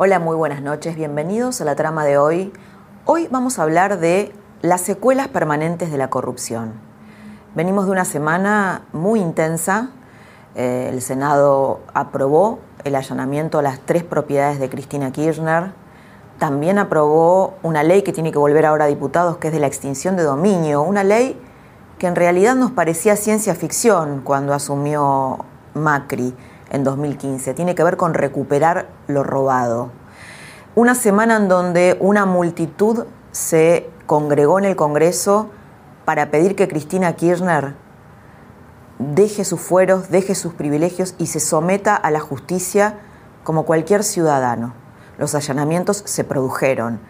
Hola, muy buenas noches, bienvenidos a la trama de hoy. Hoy vamos a hablar de las secuelas permanentes de la corrupción. Venimos de una semana muy intensa. Eh, el Senado aprobó el allanamiento a las tres propiedades de Cristina Kirchner. También aprobó una ley que tiene que volver ahora a diputados, que es de la extinción de dominio. Una ley que en realidad nos parecía ciencia ficción cuando asumió Macri en 2015. Tiene que ver con recuperar lo robado. Una semana en donde una multitud se congregó en el Congreso para pedir que Cristina Kirchner deje sus fueros, deje sus privilegios y se someta a la justicia como cualquier ciudadano. Los allanamientos se produjeron.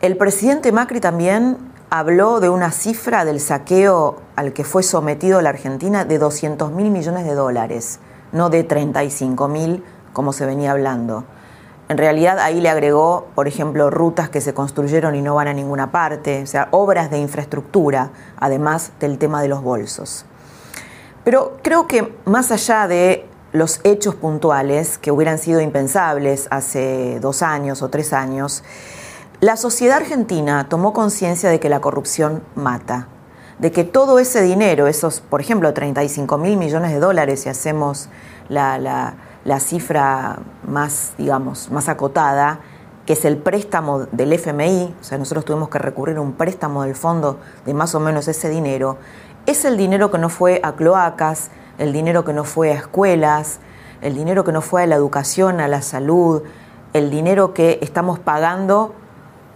El presidente Macri también habló de una cifra del saqueo al que fue sometido la Argentina de 200 mil millones de dólares no de 35 mil como se venía hablando. En realidad ahí le agregó, por ejemplo, rutas que se construyeron y no van a ninguna parte, o sea, obras de infraestructura, además del tema de los bolsos. Pero creo que más allá de los hechos puntuales que hubieran sido impensables hace dos años o tres años, la sociedad argentina tomó conciencia de que la corrupción mata, de que todo ese dinero, esos, por ejemplo, 35 mil millones de dólares, si hacemos la, cifra más, digamos, más acotada, que es el préstamo del FMI, o sea, nosotros tuvimos que recurrir a un préstamo del fondo de más o menos ese dinero, es el dinero que no fue a cloacas, el dinero que no fue a escuelas, el dinero que no fue a la educación, a la salud, el dinero que estamos pagando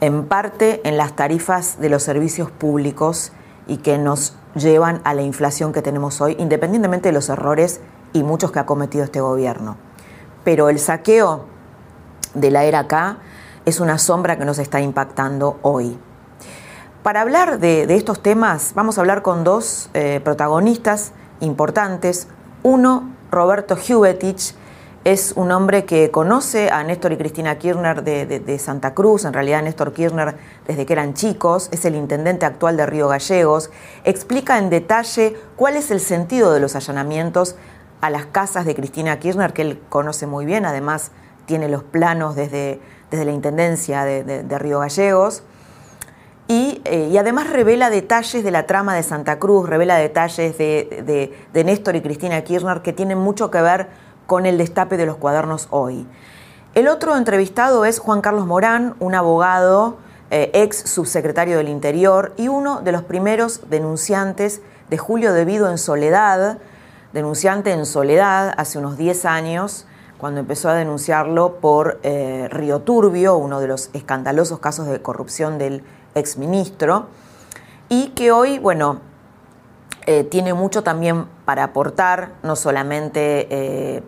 en parte en las tarifas de los servicios públicos y que nos llevan a la inflación que tenemos hoy, independientemente de los errores y muchos que ha cometido este gobierno. Pero el saqueo de la era K es una sombra que nos está impactando hoy. Para hablar de, estos temas vamos a hablar con dos eh, protagonistas importantes. Uno, Roberto Hubetich, es un hombre que conoce a Néstor y Cristina Kirchner de, Santa Cruz, en realidad Néstor Kirchner desde que eran chicos, es el intendente actual de Río Gallegos, explica en detalle cuál es el sentido de los allanamientos a las casas de Cristina Kirchner, que él conoce muy bien, además tiene los planos desde, desde la Intendencia de, Río Gallegos. Y, eh, y, además revela detalles de la trama de Santa Cruz, revela detalles de, de, Néstor y Cristina Kirchner que tienen mucho que ver con el destape de los cuadernos hoy. El otro entrevistado es Juan Carlos Morán, un abogado, eh, ex subsecretario del Interior y uno de los primeros denunciantes de Julio Debido en Soledad, denunciante en Soledad hace unos 10 años, cuando empezó a denunciarlo por eh, Río Turbio, uno de los escandalosos casos de corrupción del exministro, y que hoy, bueno, eh, tiene mucho también para aportar, no solamente eh,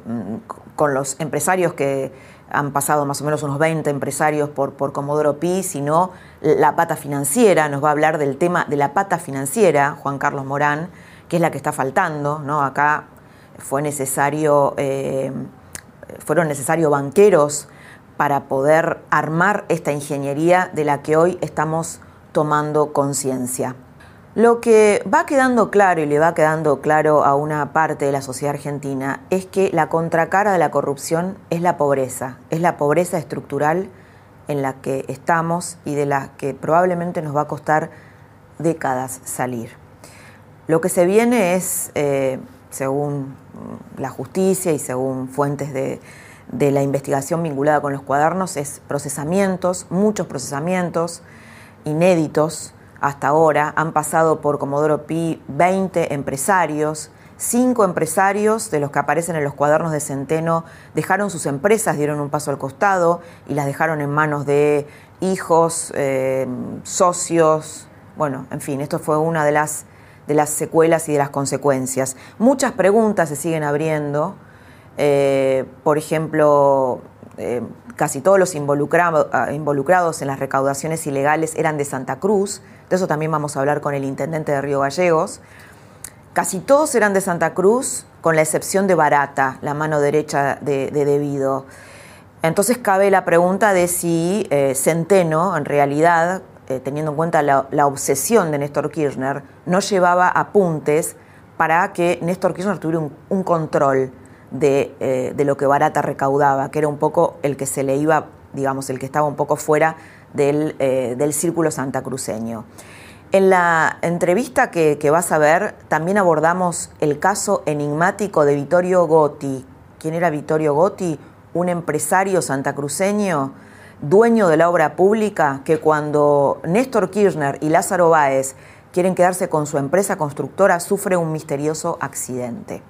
con los empresarios que han pasado más o menos unos 20 empresarios por, por Comodoro Pi, sino la pata financiera, nos va a hablar del tema de la pata financiera, Juan Carlos Morán, que es la que está faltando, ¿no? Acá fue necesario, eh, fueron necesarios banqueros para poder armar esta ingeniería de la que hoy estamos tomando conciencia. Lo que va quedando claro y le va quedando claro a una parte de la sociedad argentina es que la contracara de la corrupción es la pobreza, es la pobreza estructural en la que estamos y de la que probablemente nos va a costar décadas salir. Lo que se viene es, eh, según la justicia y según fuentes de, de la investigación vinculada con los cuadernos, es procesamientos, muchos procesamientos inéditos hasta ahora. Han pasado por Comodoro Pi 20 empresarios. Cinco empresarios de los que aparecen en los cuadernos de Centeno dejaron sus empresas, dieron un paso al costado y las dejaron en manos de hijos, eh, socios. Bueno, en fin, esto fue una de las, de las secuelas y de las consecuencias. Muchas preguntas se siguen abriendo. Eh, por ejemplo, eh, casi todos los ah, involucrados en las recaudaciones ilegales eran de Santa Cruz. De eso también vamos a hablar con el intendente de Río Gallegos. Casi todos eran de Santa Cruz, con la excepción de Barata, la mano derecha de, Debido. Entonces cabe la pregunta de si eh, Centeno, en realidad, eh, teniendo en cuenta la, obsesión de Néstor Kirchner, no llevaba apuntes para que Néstor Kirchner tuviera un, control eh, de, lo que Barata recaudaba, que era un poco el que se le iba, digamos, el que estaba un poco fuera del, del círculo santacruceño. En la entrevista que, vas a ver, también abordamos el caso enigmático de Vittorio Gotti. ¿Quién era Vittorio Gotti? Un empresario santacruceño, dueño de la obra pública, que cuando Néstor Kirchner y Lázaro Báez quieren quedarse con su empresa constructora, sufre un misterioso accidente.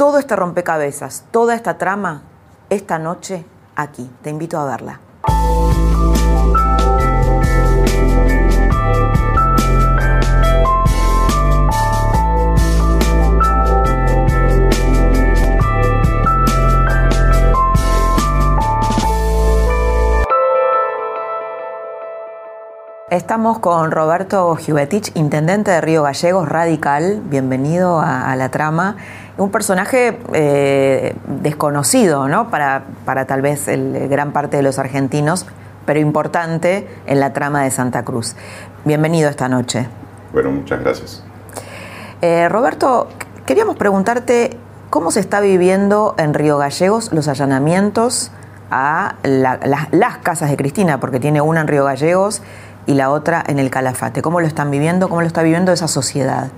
Todo este rompecabezas, toda esta trama, esta noche aquí. Te invito a verla. Estamos con Roberto Giuvetich, intendente de Río Gallegos, radical. Bienvenido a, la trama. Un personaje eh, desconocido, ¿no? Para, para tal vez el, gran parte de los argentinos, pero importante en la trama de Santa Cruz. Bienvenido esta noche. Bueno, muchas gracias. Eh, Roberto, queríamos preguntarte cómo se está viviendo en Río Gallegos los allanamientos a las casas de Cristina, porque tiene una en Río Gallegos y la otra en el Calafate. ¿Cómo lo están viviendo? ¿Cómo lo está viviendo esa sociedad?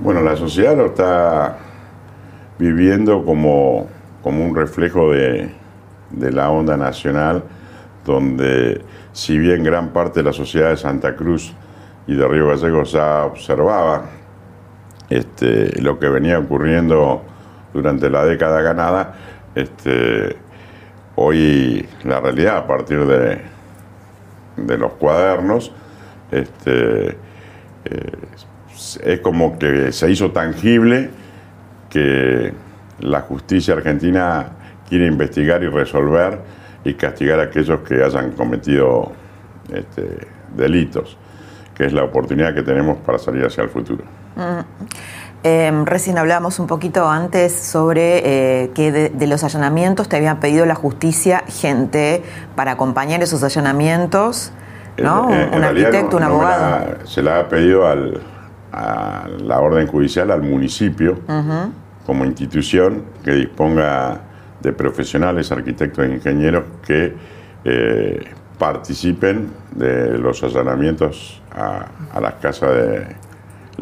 Bueno, la sociedad lo está viviendo como, como un reflejo de, la onda nacional, donde si bien gran parte de la sociedad de Santa Cruz y de Río Gallegos ya observaba este, lo que venía ocurriendo durante la década ganada, este, hoy la realidad a partir de, de los cuadernos, este, eh, es como que se hizo tangible que la justicia argentina quiere investigar y resolver y castigar a aquellos que hayan cometido este, delitos, que es la oportunidad que tenemos para salir hacia el futuro. Mm. Em, recién hablábamos un poquito antes sobre eh, que de, los allanamientos te habían pedido la justicia gente para acompañar esos allanamientos, ¿no? un arquitecto, un abogado. se la ha pedido al, a la orden judicial, al municipio, como institución que disponga de profesionales, arquitectos e ingenieros que eh, participen de los allanamientos a, a las casas de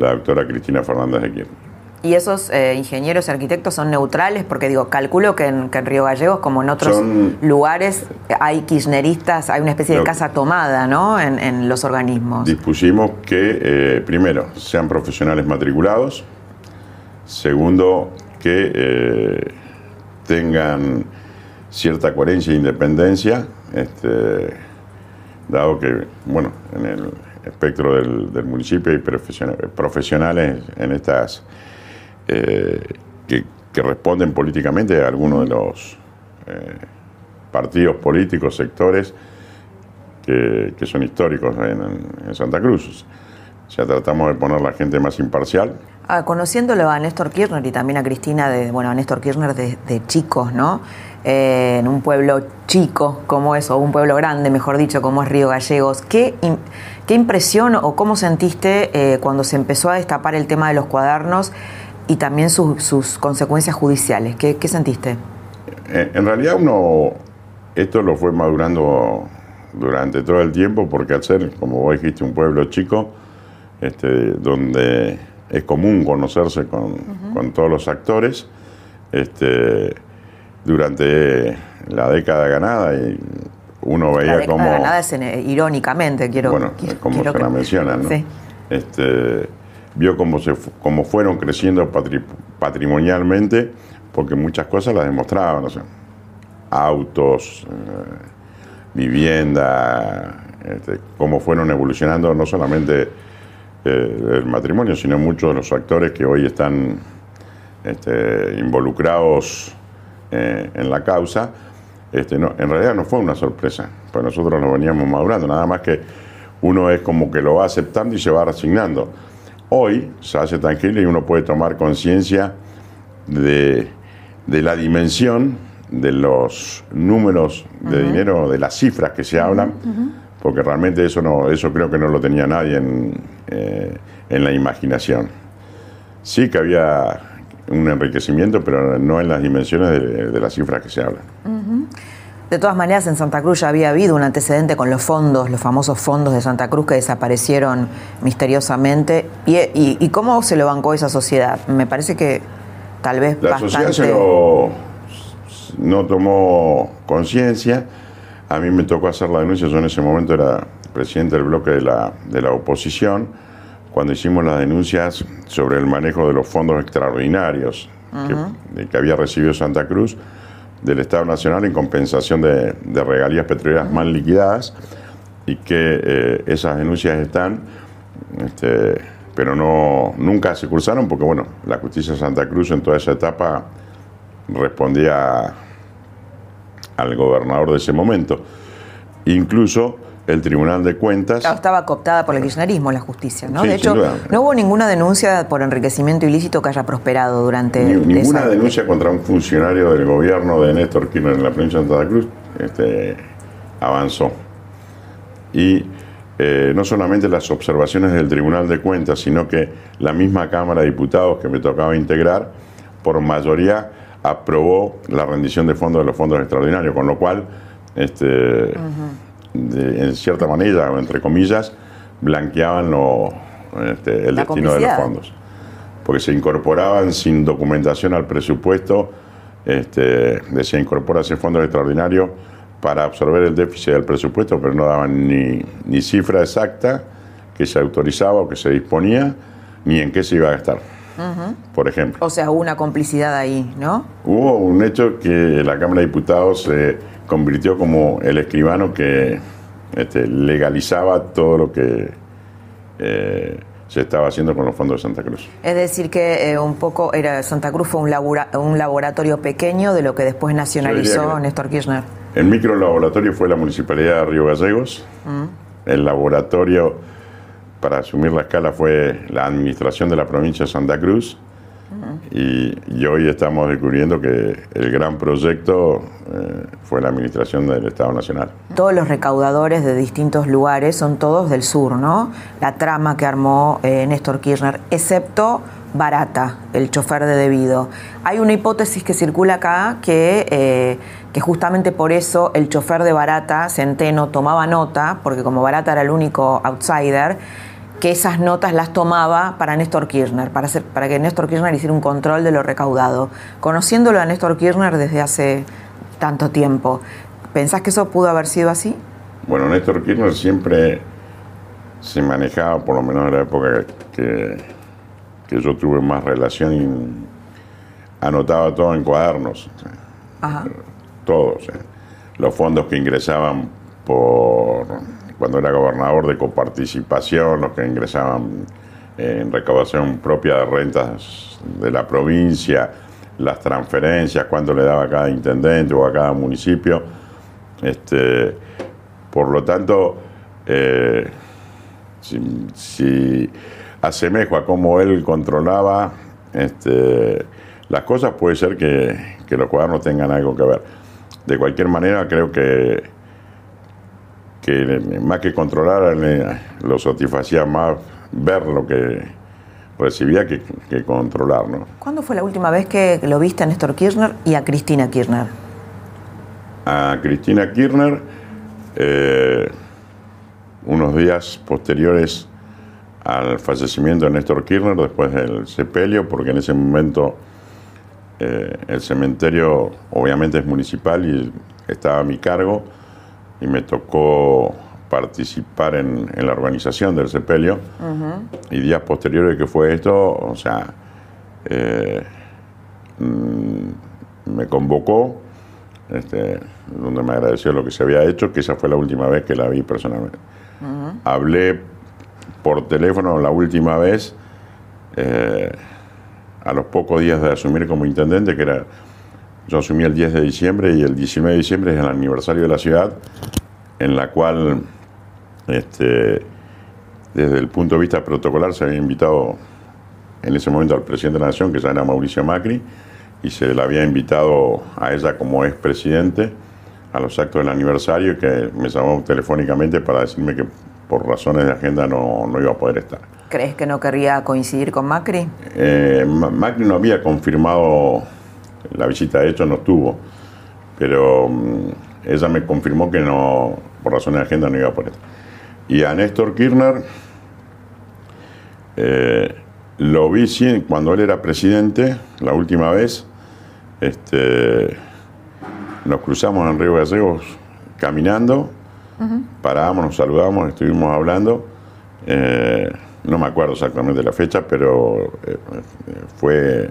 la doctora Cristina Fernández de Kirchner. ¿Y esos eh, ingenieros y arquitectos son neutrales? Porque digo, calculo que en, Río Gallegos, como en otros lugares, hay kirchneristas, hay una especie de casa tomada, ¿no? En, los organismos. Dispusimos que, eh, primero, sean profesionales matriculados. Segundo, que eh, tengan cierta coherencia e independencia, este, dado que, bueno, en el espectro del, municipio y profesionales en estas eh, que, responden políticamente a algunos de los eh, partidos políticos, sectores que, son históricos en, Santa Cruz. Ya tratamos de poner la gente más imparcial. Ah, conociéndolo a Néstor Kirchner y también a Cristina, bueno, a Néstor Kirchner de, chicos, ¿no? Eh, en un pueblo chico como es, o un pueblo grande, mejor dicho, como es Río Gallegos, ¿qué, ¿Qué impresión o cómo sentiste eh, cuando se empezó a destapar el tema de los cuadernos y también sus consecuencias judiciales? ¿Qué, sentiste? Eh, en realidad uno, esto lo fue madurando durante todo el tiempo porque al ser, como vos dijiste, un pueblo chico, este, donde es común conocerse con, con todos los actores, este, durante la década ganada y uno veía como... nada es irónicamente, quiero... Bueno, como se la mencionan, ¿no? Sí. Este, vio cómo, se, cómo fueron creciendo patrimonialmente, porque muchas cosas las demostraban, o sea, autos, eh, vivienda, este, cómo fueron evolucionando no solamente del matrimonio, sino muchos de los actores que hoy están este, involucrados en la causa, este, no, en realidad no fue una sorpresa, pues nosotros nos veníamos madurando, nada más que uno es como que lo va aceptando y se va resignando. Hoy se hace tangible y uno puede tomar conciencia de, la dimensión de los números de dinero, de las cifras que se hablan, porque realmente eso no, eso creo que no lo tenía nadie en, eh, la imaginación. Sí que había un enriquecimiento, pero no en las dimensiones de, las cifras que se hablan. De todas maneras, en Santa Cruz ya había habido un antecedente con los fondos, los famosos fondos de Santa Cruz que desaparecieron misteriosamente. ¿Y, cómo se lo bancó esa sociedad? Me parece que tal vez La sociedad se no tomó conciencia. A mí me tocó hacer la denuncia, yo en ese momento era presidente del bloque de la, de la oposición, cuando hicimos las denuncias sobre el manejo de los fondos extraordinarios que había recibido Santa Cruz del Estado Nacional en compensación de, regalías petroleras mal liquidadas y que eh, esas denuncias están, este, pero no nunca se cursaron porque bueno, la justicia de Santa Cruz en toda esa etapa respondía al gobernador de ese momento. Incluso el Tribunal de Cuentas. estaba cooptada por el kirchnerismo la justicia, ¿no? de hecho, no hubo ninguna denuncia por enriquecimiento ilícito que haya prosperado durante. ninguna denuncia contra un funcionario del gobierno de Néstor Kirchner en la provincia de Santa Cruz este, avanzó. Y eh, no solamente las observaciones del Tribunal de Cuentas, sino que la misma Cámara de Diputados que me tocaba integrar, por mayoría aprobó la rendición de fondos de los fondos extraordinarios, con lo cual. Este, en cierta manera, o entre comillas, blanqueaban lo, este, el destino de los fondos. Porque se incorporaban sin documentación al presupuesto, este, decía incorpora ese fondo extraordinario para absorber el déficit del presupuesto, pero no daban ni, ni cifra exacta que se autorizaba o que se disponía, ni en qué se iba a gastar. Por ejemplo. O sea, hubo una complicidad ahí, ¿no? Hubo un hecho que la Cámara de Diputados se convirtió como el escribano que este, legalizaba todo lo que eh, se estaba haciendo con los fondos de Santa Cruz. Es decir, que eh, un poco era Santa Cruz fue un, un laboratorio pequeño de lo que después nacionalizó Néstor Kirchner. El micro laboratorio fue la Municipalidad de Río Gallegos. Mm. El laboratorio, para asumir la escala, fue la Administración de la Provincia de Santa Cruz y, hoy estamos descubriendo que el gran proyecto eh, fue la administración del Estado Nacional. Todos los recaudadores de distintos lugares son todos del sur, ¿no? La trama que armó eh, Néstor Kirchner, excepto Barata, el chofer de debido. Hay una hipótesis que circula acá que, eh, que justamente por eso el chofer de Barata, Centeno, tomaba nota, porque como Barata era el único outsider, que esas notas las tomaba para Néstor Kirchner, para, hacer, para que Néstor Kirchner hiciera un control de lo recaudado. Conociéndolo a Néstor Kirchner desde hace tanto tiempo, ¿pensás que eso pudo haber sido así? Bueno, Néstor Kirchner siempre se manejaba, por lo menos en la época que, que yo tuve más relación, y anotaba todo en cuadernos. Ajá. Todo. los fondos que ingresaban por cuando era gobernador de coparticipación, los que ingresaban en recaudación propia de rentas de la provincia, las transferencias, cuánto le daba a cada intendente o a cada municipio. Este, por lo tanto, eh, si, asemejo a cómo él controlaba este, las cosas, puede ser que, que los cuadernos tengan algo que ver. De cualquier manera, creo que que más que controlar lo satisfacía más ver lo que recibía que, controlar. ¿no? ¿Cuándo fue la última vez que lo viste a Néstor Kirchner y a Cristina Kirchner? A Cristina Kirchner, eh, unos días posteriores al fallecimiento de Néstor Kirchner, después del sepelio, porque en ese momento eh, el cementerio obviamente es municipal y estaba a mi cargo y me tocó participar en, la organización del sepelio. Y días posteriores que fue esto, o sea, eh, mm, me convocó, este, donde me agradeció lo que se había hecho, que esa fue la última vez que la vi personalmente. Hablé por teléfono la última vez, eh, a los pocos días de asumir como intendente, que era, yo asumí el 10 de diciembre y el 19 de diciembre es el aniversario de la ciudad, en la cual, este, desde el punto de vista protocolar, se había invitado en ese momento al presidente de la Nación, que ya era Mauricio Macri, y se le había invitado a ella como expresidente a los actos del aniversario, que me llamó telefónicamente para decirme que por razones de agenda no, no iba a poder estar. ¿Crees que no querría coincidir con Macri? Eh, Macri no había confirmado la visita, de hecho no estuvo, pero mm, ella me confirmó que no, por razones de agenda no iba a poder. Y a Néstor Kirchner eh, lo vi cuando él era presidente, la última vez, este, nos cruzamos en Río Gallegos caminando, parábamos, nos saludamos, estuvimos hablando. Eh, no me acuerdo exactamente la fecha, pero eh, fue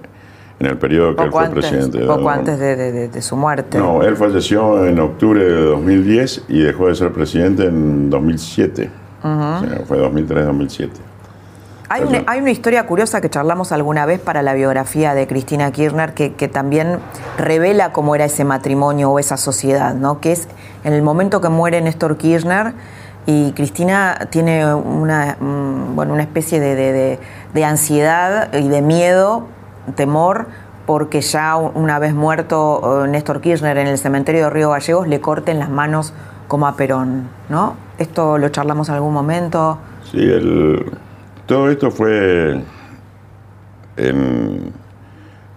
en el periodo que él fue presidente. Poco antes de, su muerte. No, él falleció en octubre de 2010 y dejó de ser presidente en 2007. o sea, fue 2003-2007. Hay una, hay una, historia curiosa que charlamos alguna vez para la biografía de Cristina Kirchner que, que, también revela cómo era ese matrimonio o esa sociedad, ¿no? Que es en el momento que muere Néstor Kirchner y Cristina tiene una, mm, bueno, una especie de, de, ansiedad y de miedo, temor, porque ya una vez muerto eh, Néstor Kirchner en el cementerio de Río Gallegos le corten las manos como a Perón, ¿no? Esto lo charlamos en algún momento. Sí, el todo esto fue en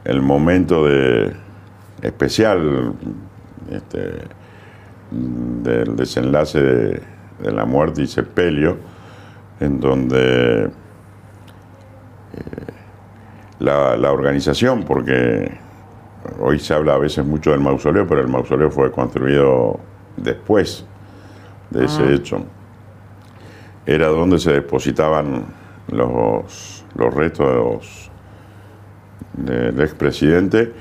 el momento de especial este, del desenlace de, la muerte y sepelio, en donde eh, la, la, organización, porque hoy se habla a veces mucho del mausoleo, pero el mausoleo fue construido después de ese ah. hecho, era donde se depositaban los, los restos del expresidente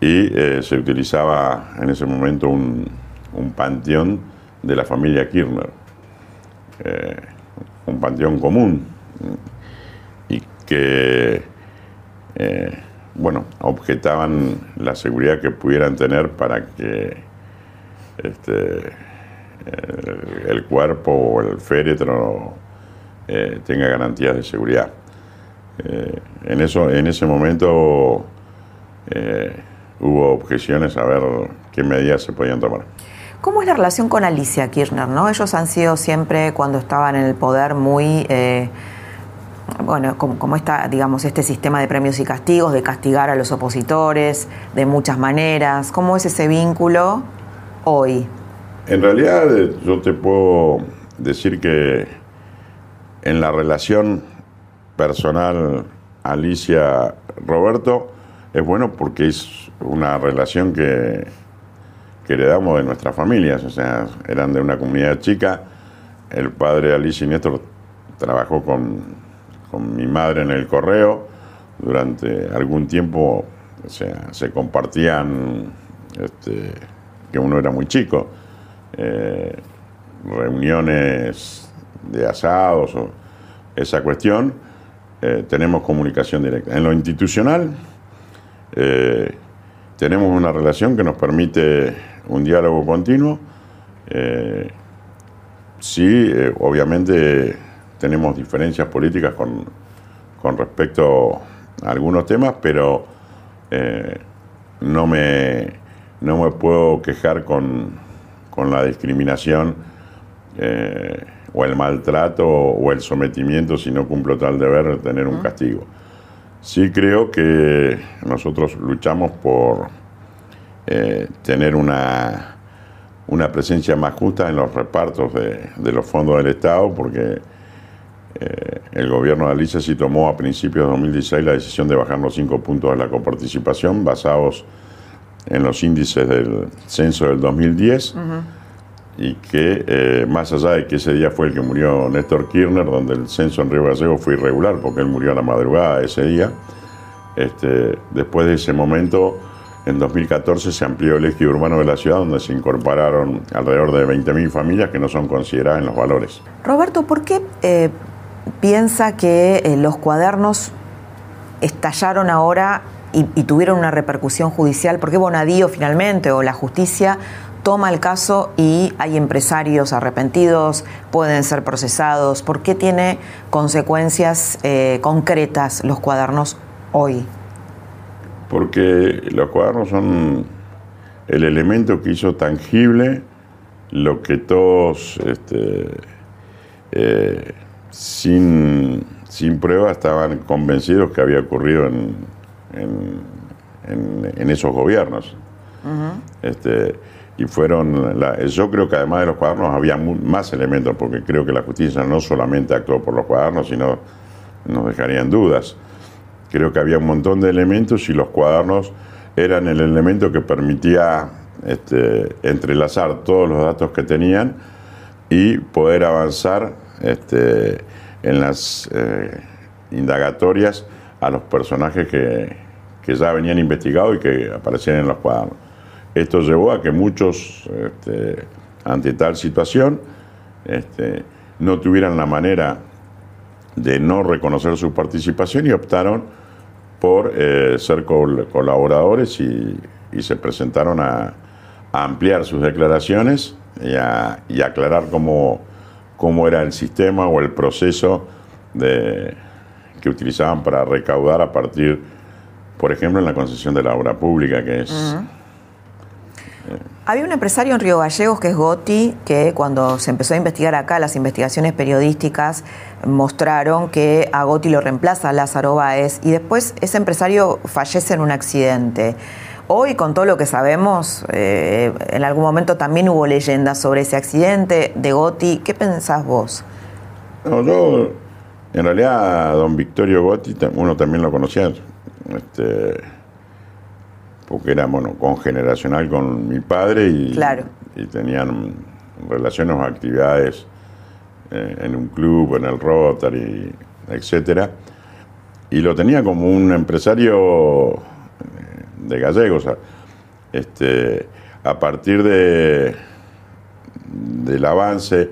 y eh, se utilizaba en ese momento un, un, panteón de la familia Kirchner, eh, un panteón común y que, eh, bueno, objetaban la seguridad que pudieran tener para que este, el cuerpo o el féretro eh, tenga garantías de seguridad. Eh, en, eso, en ese momento hubo objeciones a ver qué medidas se podían tomar. ¿Cómo es la relación con Alicia Kirchner? ¿no? Ellos han sido siempre, cuando estaban en el poder, muy bueno, como, como está, digamos, este sistema de premios y castigos, de castigar a los opositores de muchas maneras. ¿Cómo es ese vínculo hoy? En realidad yo te puedo decir que en la relación personal Alicia-Roberto es bueno porque es una relación que, que heredamos de nuestras familias, o sea, eran de una comunidad chica. El padre Alicia y Néstor trabajó con, mi madre en el correo. Durante algún tiempo se compartían, este, que uno era muy chico, eh, reuniones de asados o esa cuestión, eh, tenemos comunicación directa. En lo institucional, eh, tenemos una relación que nos permite un diálogo continuo. Sí, obviamente tenemos diferencias políticas con, con, respecto a algunos temas, pero no, me, no me puedo quejar con, con la discriminación o el maltrato o el sometimiento si no cumplo tal deber, tener un castigo. Sí creo que nosotros luchamos por eh, tener una, una presencia más justa en los repartos de, los fondos del Estado, porque eh, el gobierno de Alicia sí tomó a principios de 2016 la decisión de bajar los cinco puntos de la coparticipación basados en los índices del censo del 2010 y que eh, más allá de que ese día fue el que murió Néstor Kirchner, donde el censo en Río Gallegos fue irregular porque él murió a la madrugada ese día, este, después de ese momento, en 2014 se amplió el eje urbano de la ciudad donde se incorporaron alrededor de 20.000 familias que no son consideradas en los valores. Roberto, ¿por qué eh, piensa que eh, los cuadernos estallaron ahora y, tuvieron una repercusión judicial? ¿Por qué Bonadío finalmente o la justicia toma el caso y hay empresarios arrepentidos, pueden ser procesados? ¿Por qué tiene consecuencias eh, concretas los cuadernos hoy? Porque los cuadernos son el elemento que hizo tangible lo que todos, este, eh, sin, sin prueba, estaban convencidos que había ocurrido en, en, en, esos gobiernos. Uh -huh. este, y fueron, la, yo creo que además de los cuadernos había más elementos, porque creo que la justicia no solamente actuó por los cuadernos, sino nos dejarían dudas. Creo que había un montón de elementos y los cuadernos eran el elemento que permitía este, entrelazar todos los datos que tenían y poder avanzar este, en las eh, indagatorias a los personajes que, que ya venían investigados y que aparecían en los cuadernos. Esto llevó a que muchos, este, ante tal situación, este, no tuvieran la manera de no reconocer su participación y optaron por eh, ser col colaboradores y, se presentaron a, ampliar sus declaraciones y a, y aclarar cómo, cómo, era el sistema o el proceso de, que utilizaban para recaudar a partir, por ejemplo, en la concesión de la obra pública, que es... Uh -huh había un empresario en Río Gallegos que es Gotti, que cuando se empezó a investigar acá, las investigaciones periodísticas mostraron que a Gotti lo reemplaza Lázaro Báez y después ese empresario fallece en un accidente. Hoy, con todo lo que sabemos, eh, en algún momento también hubo leyendas sobre ese accidente de Gotti. ¿Qué pensás vos? No, yo, en realidad, a don Victorio Gotti, uno también lo conocía. Este, porque era bueno, congeneracional con mi padre y, claro. y tenían relaciones o actividades eh, en un club, en el Rotary, etcétera. Y lo tenía como un empresario de gallegos. Este, a partir de, del avance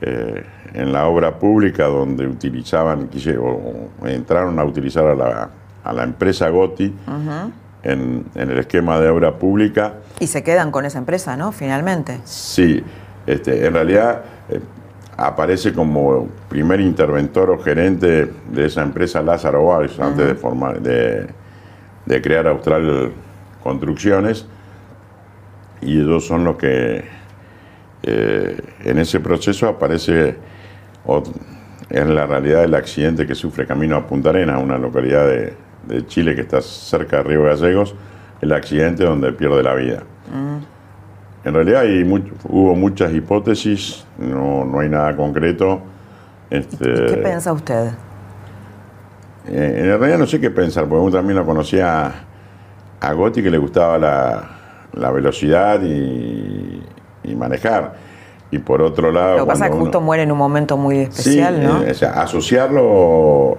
eh, en la obra pública, donde utilizaban, o entraron a utilizar a la, a la empresa Gotti, uh -huh en, en, el esquema de obra pública. Y se quedan con esa empresa, ¿no? Finalmente. Sí, este, en realidad eh, aparece como primer interventor o gerente de esa empresa Lázaro uh -huh. antes de, formar, de, de, crear Austral Construcciones, y ellos son los que eh, en ese proceso aparece en la realidad el accidente que sufre Camino a Punta Arenas, una localidad de, de Chile, que está cerca de Río Gallegos, el accidente donde pierde la vida. Mm. En realidad hay mucho, hubo muchas hipótesis, no, no, hay nada concreto. Este, ¿Qué piensa usted? Eh, en realidad no sé qué pensar, porque uno también lo conocía a Gotti, que le gustaba la, la velocidad y, y, manejar. Y por otro lado... Lo que pasa es que justo muere en un momento muy especial, sí, ¿no? Eh, o sea, asociarlo...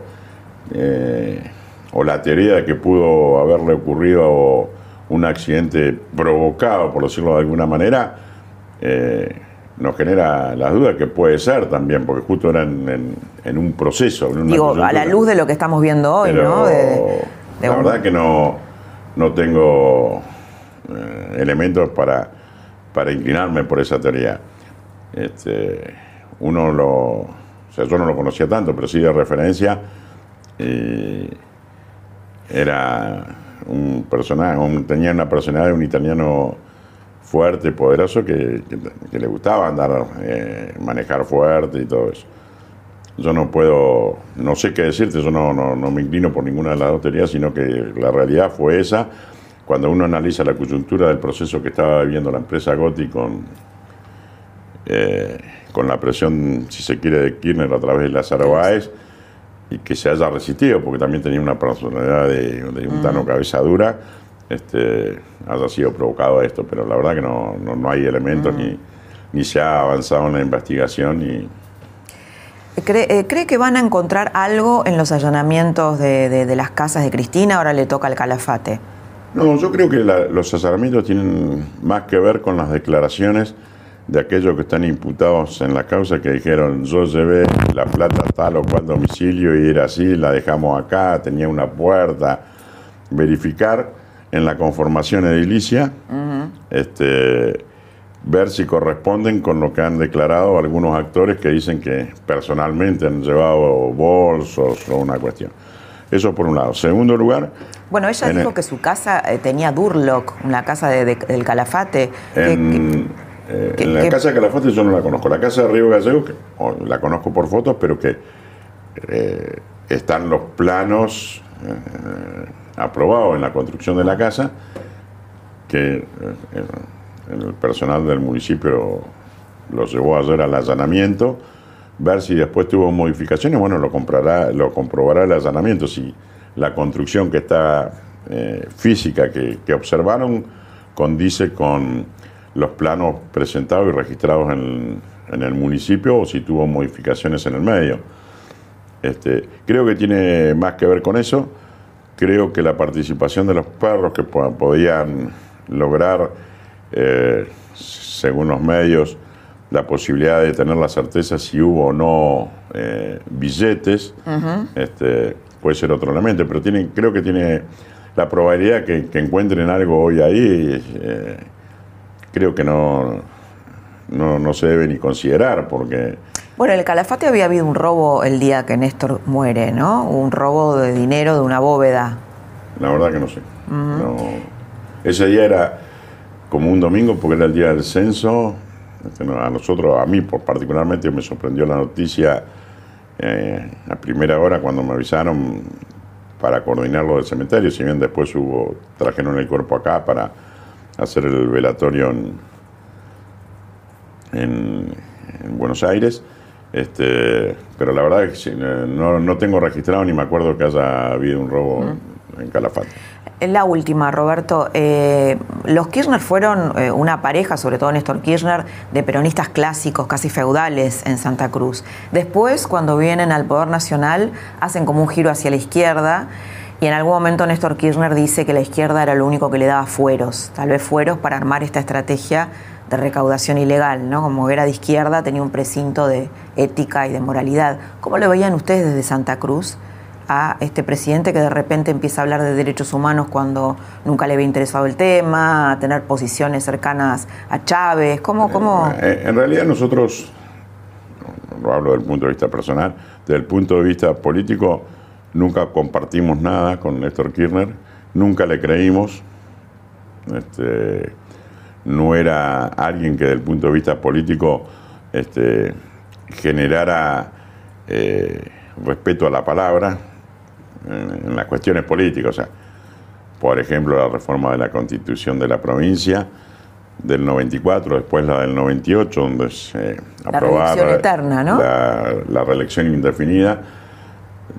Eh, o la teoría de que pudo haberle ocurrido un accidente provocado, por decirlo de alguna manera, eh, nos genera las dudas que puede ser también, porque justo era en, en, en un proceso. En una Digo, a la luz de lo que estamos viendo hoy, Pero ¿no? De, de la un... verdad que no, no tengo eh, elementos para, para inclinarme por esa teoría. Este, uno lo, o sea, yo no lo conocía tanto, pero sí de referencia. Y, era un personaje, un, tenía una personalidad de un italiano fuerte, poderoso, que, que, que le gustaba andar, eh, manejar fuerte y todo eso. Yo no puedo, no sé qué decirte, yo no, no, no, me inclino por ninguna de las dos teorías, sino que la realidad fue esa. Cuando uno analiza la coyuntura del proceso que estaba viviendo la empresa Gotti con, eh, con la presión, si se quiere, de Kirchner a través de Lázaro Báez, y que se haya resistido, porque también tenía una personalidad de, de un tano cabeza dura, este, haya sido provocado esto, pero la verdad que no, no, no hay elementos ni, ni se ha avanzado en la investigación. Y... ¿Cree, eh, ¿Cree, que van a encontrar algo en los allanamientos de, de, de, las casas de Cristina? Ahora le toca al calafate. No, yo creo que la, los allanamientos tienen más que ver con las declaraciones de aquellos que están imputados en la causa que dijeron yo llevé la plata a tal o cual domicilio y era así, la dejamos acá, tenía una puerta. Verificar en la conformación edilicia, este, ver si corresponden con lo que han declarado algunos actores que dicen que personalmente han llevado bolsos o una cuestión. Eso por un lado. Segundo lugar... Bueno, ella dijo que su casa eh, tenía Durlock, una casa del Calafate. En, eh, la casa de Calafate yo no la conozco. La casa de Río Gallego, que, la conozco por fotos, pero que eh, están los planos aprobados en la construcción de la casa, que el personal del municipio lo llevó ayer al allanamiento ver si después tuvo modificaciones, bueno, lo, comprará, lo comprobará el allanamiento, si la construcción que está eh, física que, observaron condice con los planos presentados y registrados en, el municipio o si tuvo modificaciones en el medio. Este, creo que tiene más que ver con eso. Creo que la participación de los perros que podían lograr, eh, según los medios, la posibilidad de tener la certeza si hubo o no eh, billetes, este, puede ser otro elemento, pero tiene, creo que tiene la probabilidad que, que encuentren algo hoy ahí, eh, creo que no, no, se debe ni considerar, porque... Bueno, en el Calafate había habido un robo el día que Néstor muere, ¿no? Un robo de dinero de una bóveda. La verdad que no sé. ese día era como un domingo porque era el día del censo este, a nosotros, a mí particularmente me sorprendió la noticia eh, a primera hora cuando me avisaron para coordinarlo del cementerio, si bien después hubo, trajeron el cuerpo acá para hacer el velatorio en, en, Buenos Aires, este, pero la verdad es que no, no, tengo registrado ni me acuerdo que haya habido un robo en Calafate. La última, Roberto. Eh, los Kirchner fueron eh, una pareja, sobre todo Néstor Kirchner, de peronistas clásicos, casi feudales en Santa Cruz. Después, cuando vienen al Poder Nacional, hacen como un giro hacia la izquierda y en algún momento Néstor Kirchner dice que la izquierda era lo único que le daba fueros, tal vez fueros para armar esta estrategia de recaudación ilegal, ¿no? Como era de izquierda, tenía un precinto de ética y de moralidad. ¿Cómo lo veían ustedes desde Santa Cruz? a este presidente que de repente empieza a hablar de derechos humanos cuando nunca le había interesado el tema, a tener posiciones cercanas a Chávez? ¿Cómo, cómo... Eh, en realidad nosotros, no hablo del punto de vista personal, desde el punto de vista político, nunca compartimos nada con Néstor Kirchner, nunca le creímos. Este, no era alguien que desde el punto de vista político este, generara eh, respeto a la palabra, en, las cuestiones políticas. O sea, por ejemplo, la reforma de la constitución de la provincia del 94, después la del 98, donde se la reelección eterna, ¿no? la, reelección indefinida,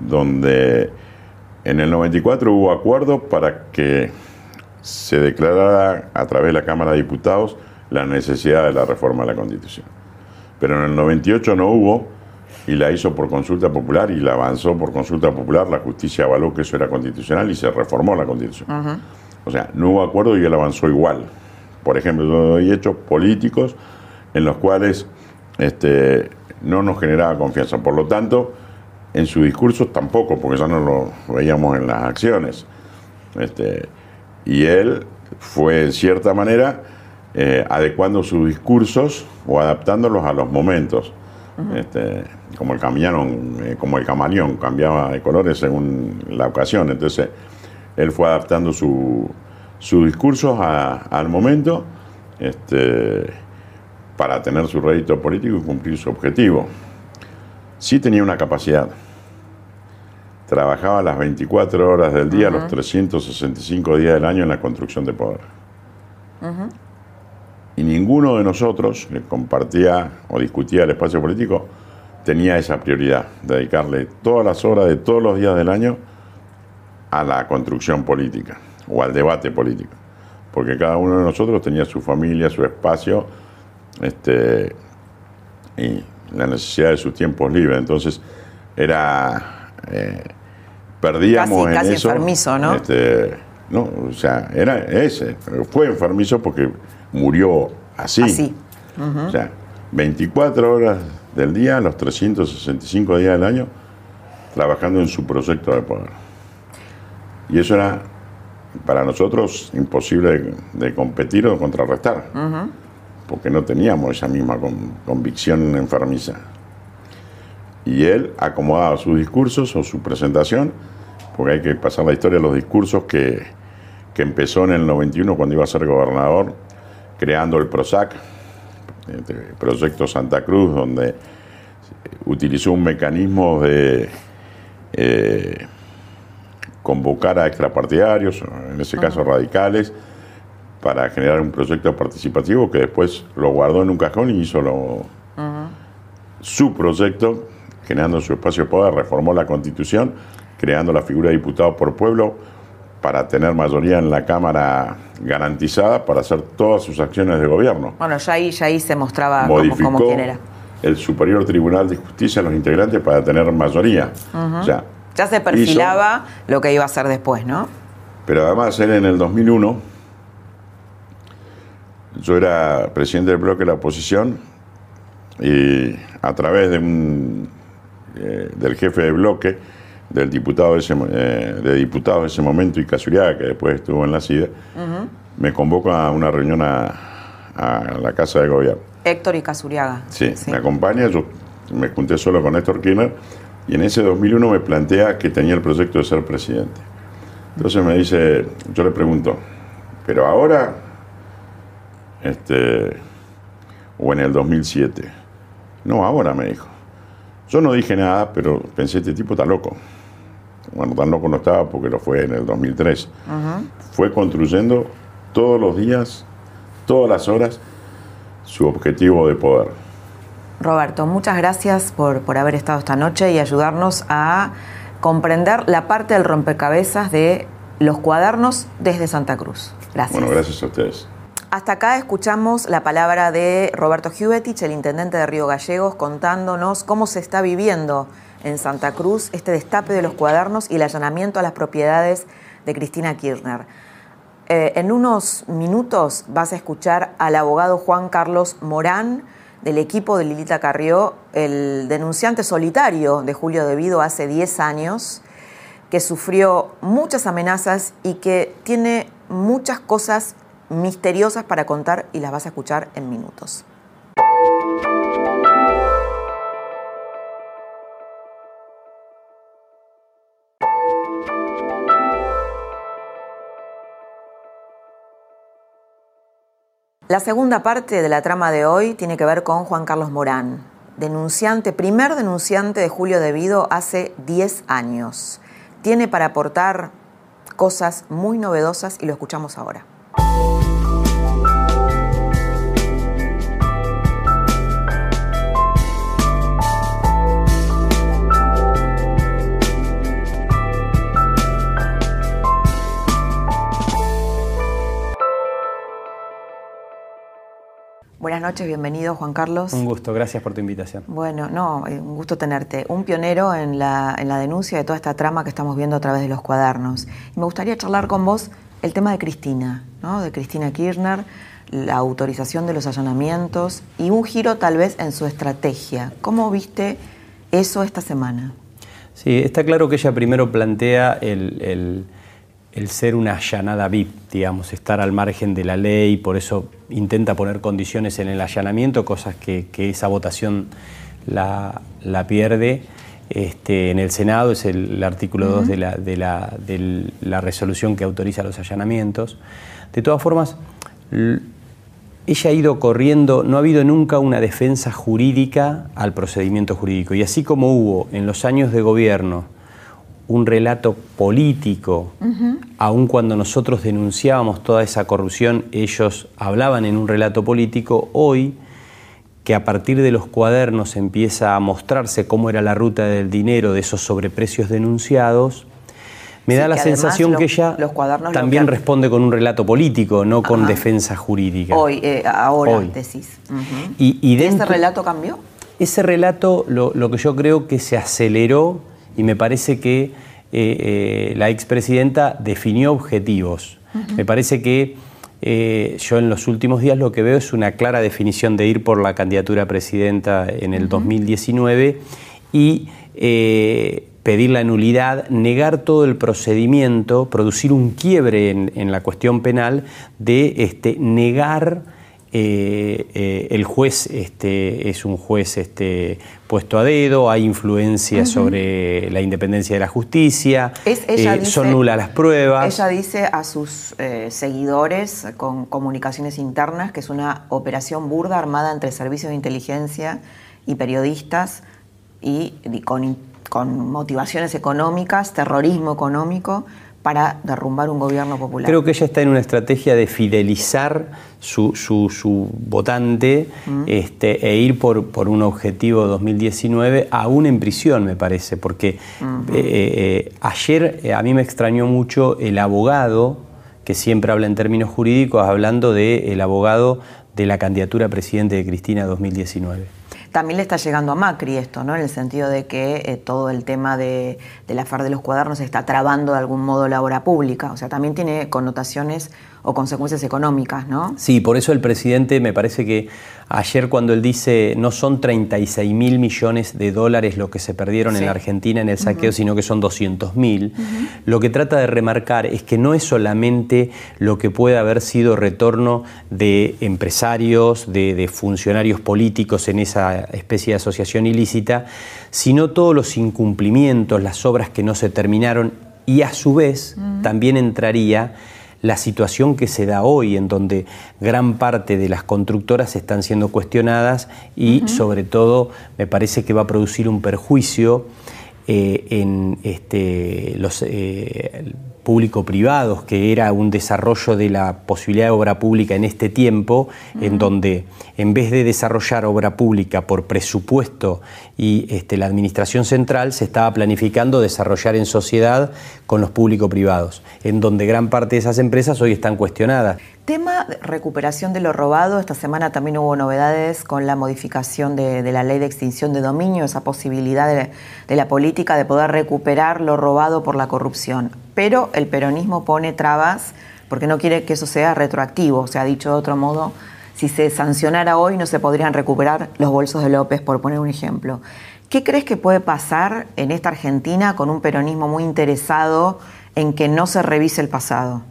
donde en el 94 hubo acuerdo para que se declarara a través de la Cámara de Diputados la necesidad de la reforma de la Constitución. Pero en el 98 no hubo, y la hizo por consulta popular y la avanzó por consulta popular, la justicia avaló que eso era constitucional y se reformó la constitución. O sea, no hubo acuerdo y él avanzó igual. Por ejemplo, hay hechos políticos en los cuales este, no nos generaba confianza. Por lo tanto, en su discurso tampoco, porque ya no lo veíamos en las acciones. Este, y él fue, en cierta manera, eh, adecuando sus discursos o adaptándolos a los momentos. este, como el camaleón, eh, como el camaleón, cambiaba de colores según la ocasión. Entonces, él fue adaptando su, su discurso al momento este, para tener su rédito político y cumplir su objetivo. Sí tenía una capacidad. Trabajaba las 24 horas del día, los 365 días del año en la construcción de poder. Y ninguno de nosotros que compartía o discutía el espacio político tenía esa prioridad, dedicarle todas las horas de todos los días del año a la construcción política o al debate político. Porque cada uno de nosotros tenía su familia, su espacio este, y la necesidad de sus tiempos libres. Entonces, era. Eh, perdíamos casi, en casi eso. enfermizo, ¿no? Este, no, o sea, era ese. Fue enfermizo porque murió así. Así. O sea, 24 horas del día, los 365 días del año, trabajando en su proyecto de poder. Y eso era para nosotros imposible de, competir o contrarrestar, porque no teníamos esa misma convicción enfermiza. Y él acomodaba sus discursos o su presentación, porque hay que pasar la historia de los discursos que, que empezó en el 91 cuando iba a ser gobernador, creando el PROSAC, el este, Proyecto Santa Cruz, donde utilizó un mecanismo de eh, convocar a extrapartidarios, en ese caso radicales, para generar un proyecto participativo que después lo guardó en un cajón y hizo su proyecto, generando su espacio de poder, reformó la constitución, creando la figura de diputado por pueblo para tener mayoría en la Cámara garantizada para hacer todas sus acciones de gobierno. Bueno, ya ahí, ya ahí se mostraba como, quién era. El Superior Tribunal de Justicia a los integrantes para tener mayoría. ya, ya se perfilaba lo que iba a hacer después, ¿no? Pero además él en el 2001, yo era presidente del bloque de la oposición y a través de un, eh, del jefe de bloque, del diputado de, ese, eh, de diputados de ese momento y Casuriaga, que después estuvo en la CIDE, me convoca a una reunión a, la Casa de Gobierno. Héctor y Casuriaga. Sí, me acompaña, yo me junté solo con Héctor Kirchner y en ese 2001 me plantea que tenía el proyecto de ser presidente. Entonces me dice, yo le pregunto, pero ahora, este, o en el 2007, no, ahora me dijo. Yo no dije nada, pero pensé, este tipo está loco bueno, tan loco no estaba porque lo fue en el 2003, fue construyendo todos los días, todas las horas, su objetivo de poder. Roberto, muchas gracias por, por haber estado esta noche y ayudarnos a comprender la parte del rompecabezas de los cuadernos desde Santa Cruz. Gracias. Bueno, gracias a ustedes. Hasta acá escuchamos la palabra de Roberto Hubetich, el intendente de Río Gallegos, contándonos cómo se está viviendo en Santa Cruz este destape de los cuadernos y el allanamiento a las propiedades de Cristina Kirchner. Eh, en unos minutos vas a escuchar al abogado Juan Carlos Morán del equipo de Lilita Carrió, el denunciante solitario de Julio Debido hace 10 años, que sufrió muchas amenazas y que tiene muchas cosas misteriosas para contar y las vas a escuchar en minutos. La segunda parte de la trama de hoy tiene que ver con Juan Carlos Morán, denunciante, primer denunciante de Julio Debido hace 10 años. Tiene para aportar cosas muy novedosas y lo escuchamos ahora. Buenas noches, bienvenido Juan Carlos. Un gusto, gracias por tu invitación. Bueno, no, eh, un gusto tenerte. Un pionero en la, en la denuncia de toda esta trama que estamos viendo a través de los cuadernos. Y me gustaría charlar con vos el tema de Cristina, ¿no? de Cristina Kirchner, la autorización de los allanamientos y un giro tal vez en su estrategia. ¿Cómo viste eso esta semana? Sí, está claro que ella primero plantea el el ser una allanada VIP, digamos, estar al margen de la ley, por eso intenta poner condiciones en el allanamiento, cosas que, esa votación la, pierde. Este, en el Senado es el, artículo 2 de la, de, la, de la, resolución que autoriza los allanamientos. De todas formas, ella ha ido corriendo, no ha habido nunca una defensa jurídica al procedimiento jurídico. Y así como hubo en los años de gobierno, un relato político, aun cuando nosotros denunciábamos toda esa corrupción, ellos hablaban en un relato político, hoy que a partir de los cuadernos empieza a mostrarse cómo era la ruta del dinero de esos sobreprecios denunciados, me da la sensación que ella también responde con un relato político, no con defensa jurídica. Hoy, eh, ahora decís. y, ese relato cambió? Ese relato lo, lo que yo creo que se aceleró y me parece que eh, eh, la expresidenta definió objetivos. Me parece que eh, yo en los últimos días lo que veo es una clara definición de ir por la candidatura a presidenta en el 2019 y eh, pedir la nulidad, negar todo el procedimiento, producir un quiebre en, la cuestión penal de este, negar eh, eh, el juez este, es un juez este, puesto a dedo, hay influencia sobre la independencia de la justicia, eh, son nulas las pruebas. Ella dice a sus seguidores con comunicaciones internas que es una operación burda armada entre servicios de inteligencia y periodistas y, con, con motivaciones económicas, terrorismo económico para derrumbar un gobierno popular. Creo que ella está en una estrategia de fidelizar su, su, votante mm. este, e ir por, por, un objetivo 2019, aún en prisión, me parece, porque eh, eh, ayer eh, a mí me extrañó mucho el abogado, que siempre habla en términos jurídicos, hablando del abogado de la candidatura a presidente de Cristina 2019. También le está llegando a Macri esto, ¿no? En el sentido de que eh, todo el tema de, la FAR de los cuadernos está trabando de algún modo la obra pública. O sea, también tiene connotaciones o consecuencias económicas, ¿no? Sí, por eso el presidente me parece que ayer cuando él dice no son 36 mil millones de dólares lo que se perdieron en la Argentina en el saqueo, sino que son 200 mil, lo que trata de remarcar es que no es solamente lo que puede haber sido retorno de empresarios, de, de funcionarios políticos en esa especie de asociación ilícita, sino todos los incumplimientos, las obras que no se terminaron y a su vez también entraría la situación que se da hoy, en donde gran parte de las constructoras están siendo cuestionadas y sobre todo me parece que va a producir un perjuicio eh, en este, los eh, público-privados, que era un desarrollo de la posibilidad de obra pública en este tiempo, en donde en vez de desarrollar obra pública por presupuesto y este, la administración central, se estaba planificando desarrollar en sociedad con los público-privados, en donde gran parte de esas empresas hoy están cuestionadas. Tema de recuperación de lo robado. Esta semana también hubo novedades con la modificación de, la ley de extinción de dominio, esa posibilidad de, la política de poder recuperar lo robado por la corrupción. Pero el peronismo pone trabas porque no quiere que eso sea retroactivo. Se ha dicho de otro modo, si se sancionara hoy no se podrían recuperar los bolsos de López, por poner un ejemplo. ¿Qué crees que puede pasar en esta Argentina con un peronismo muy interesado en que no se revise el pasado?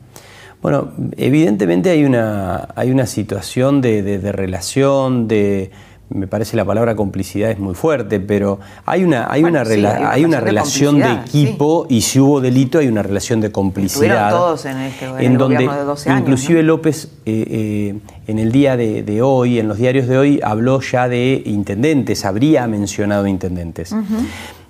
Bueno, evidentemente hay una, hay una situación de, relación, de, me parece la palabra complicidad es muy fuerte, pero hay una, hay una, hay una, relación de, equipo y si hubo delito hay una relación de complicidad. todos en, este, en, donde de 12 años, inclusive López eh, eh, en el día de, hoy, en los diarios de hoy, habló ya de intendentes, habría mencionado intendentes.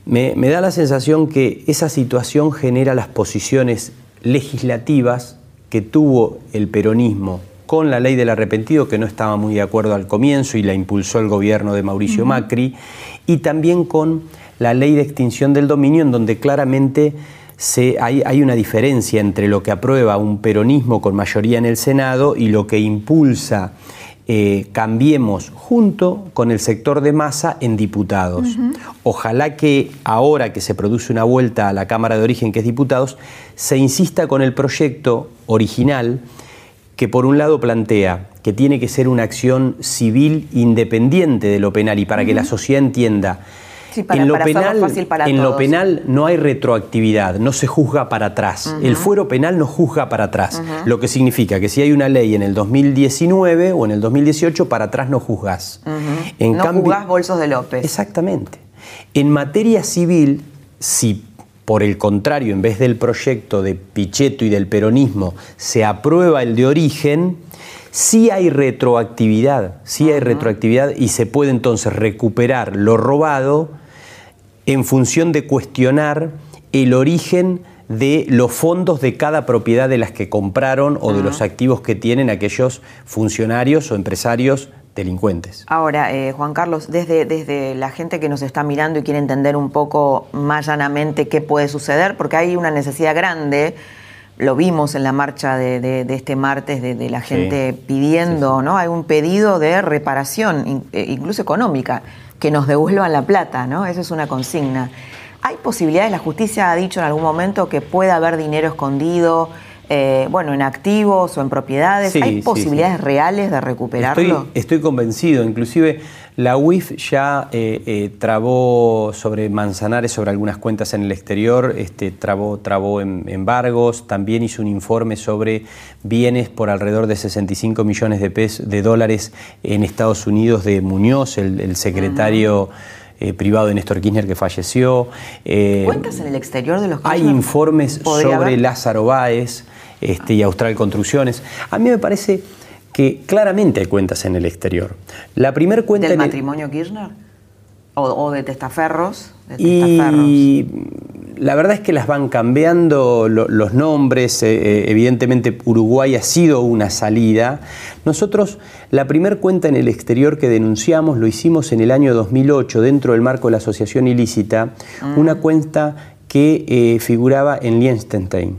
me, me da la sensación que esa situación genera las posiciones legislativas que tuvo el peronismo con la ley del arrepentido, que no estaba muy de acuerdo al comienzo y la impulsó el gobierno de Mauricio Macri, y también con la ley de extinción del dominio, en donde claramente se, hay, hay, una diferencia entre lo que aprueba un peronismo con mayoría en el Senado y lo que impulsa eh, cambiemos junto con el sector de masa en diputados. Ojalá que ahora que se produce una vuelta a la Cámara de Origen, que es diputados, se insista con el proyecto original que por un lado plantea que tiene que ser una acción civil independiente de lo penal y para que la sociedad entienda en lo, penal, en lo penal no hay retroactividad, no se juzga para atrás. El fuero penal no juzga para atrás, lo que significa que si hay una ley en el 2019 o en el 2018, para atrás no juzgás. no juzgás bolsos de López. Exactamente. En materia civil, si por el contrario, en vez del proyecto de Pichetto y del peronismo, se aprueba el de origen, sí hay retroactividad, sí hay retroactividad y se puede entonces recuperar lo robado en función de cuestionar el origen de los fondos de cada propiedad de las que compraron o de los activos que tienen aquellos funcionarios o empresarios delincuentes. Ahora, eh, Juan Carlos, desde, desde la gente que nos está mirando y quiere entender un poco más llanamente qué puede suceder, porque hay una necesidad grande, lo vimos en la marcha de, este martes, de, la gente pidiendo, ¿no? Hay un pedido de reparación, eh, incluso económica que nos devuelvan la plata, ¿no? Eso es una consigna. ¿Hay posibilidades, la justicia ha dicho en algún momento que pueda haber dinero escondido eh, bueno, en activos o en propiedades? Sí, ¿Hay posibilidades sí. reales de recuperarlo? Estoy, estoy convencido, inclusive la UIF ya eh, eh, trabó sobre Manzanares, sobre algunas cuentas en el exterior, este, trabó, trabó em- embargos, también hizo un informe sobre bienes por alrededor de 65 millones de, pes- de dólares en Estados Unidos de Muñoz, el, el secretario eh, privado de Néstor Kirchner que falleció. Eh, ¿Cuentas en el exterior de los hay informes ¿Podría sobre haber? Lázaro Báez este, y Austral Construcciones. A mí me parece que claramente hay cuentas en el exterior. La primer cuenta ¿Del en el- matrimonio Kirchner? ¿O, o de testaferros? De testaferros. y la verdad es que las van cambiando lo- los nombres. eh, eh, evidentemente Uruguay ha sido una salida. Nosotros la primer cuenta en el exterior que denunciamos lo hicimos en el año 2008 dentro del marco de la asociación ilícita, una cuenta que eh, figuraba en Liechtenstein.